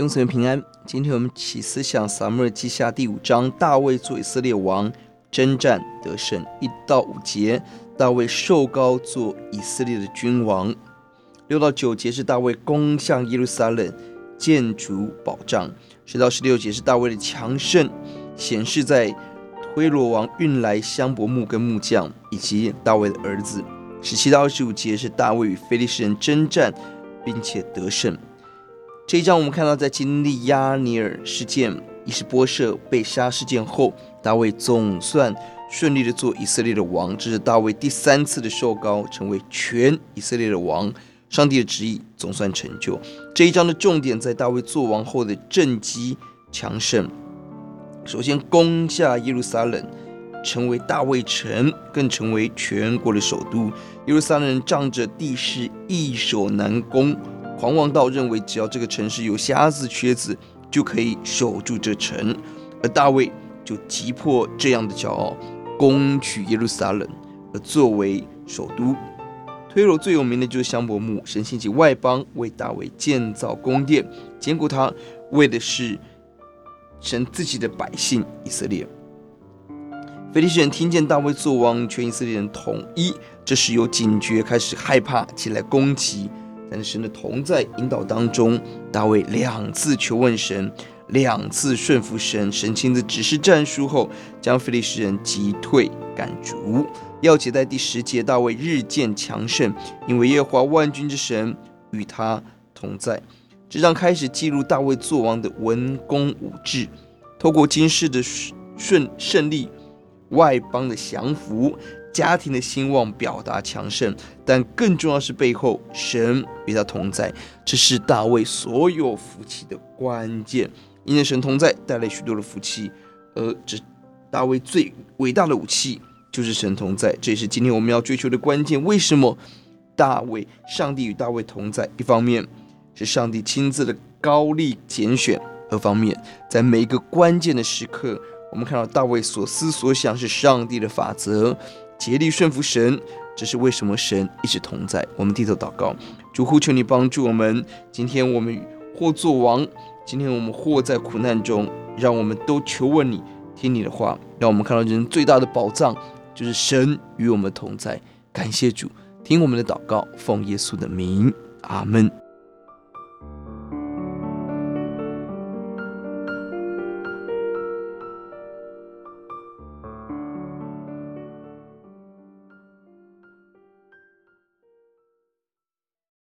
弟兄姊妹平安。今天我们起思想撒母耳记下第五章，大卫做以色列王，征战得胜，一到五节，大卫受膏做以色列的君王。六到九节是大卫攻向耶路撒冷，建筑保障。十到十六节是大卫的强盛，显示在推罗王运来香柏木跟木匠，以及大卫的儿子。十七到二十五节是大卫与非利士人征战，并且得胜。这一章我们看到，在经历亚尼尔事件、伊施波设被杀事件后，大卫总算顺利的做以色列的王。这是大卫第三次的受膏，成为全以色列的王。上帝的旨意总算成就。这一章的重点在大卫做王后的政绩强盛。首先攻下耶路撒冷。成为大卫城，更成为全国的首都。耶路撒冷仗着地势易守难攻，狂妄到认为只要这个城市有瞎子、瘸子，就可以守住这城。而大卫就击破这样的骄傲，攻取耶路撒冷，而作为首都。推罗最有名的就是香柏木，神兴起外邦为大卫建造宫殿，坚固他，为的是神自己的百姓以色列。非利士人听见大卫作王，全以色列人统一，这时有警觉，开始害怕，起来攻击。但神的同在引导当中，大卫两次求问神，两次顺服神，神亲自指示战术后，将非利士人击退赶逐。要解在第十节，大卫日渐强盛，因为耶和华万军之神与他同在。这章开始记录大卫作王的文公武治，透过今世的顺胜利。外邦的降服，家庭的兴旺，表达强盛，但更重要是背后神与他同在，这是大卫所有福气的关键。因为神同在，带来许多的福气，而这大卫最伟大的武器就是神同在，这也是今天我们要追求的关键。为什么大卫，上帝与大卫同在？一方面是上帝亲自的高立拣选，二方面在每一个关键的时刻。我们看到大卫所思所想是上帝的法则，竭力顺服神，这是为什么神一直同在。我们低头祷告，主呼求你帮助我们。今天我们或作王，今天我们或在苦难中，让我们都求问你，听你的话。让我们看到人最大的宝藏就是神与我们同在。感谢主，听我们的祷告，奉耶稣的名，阿门。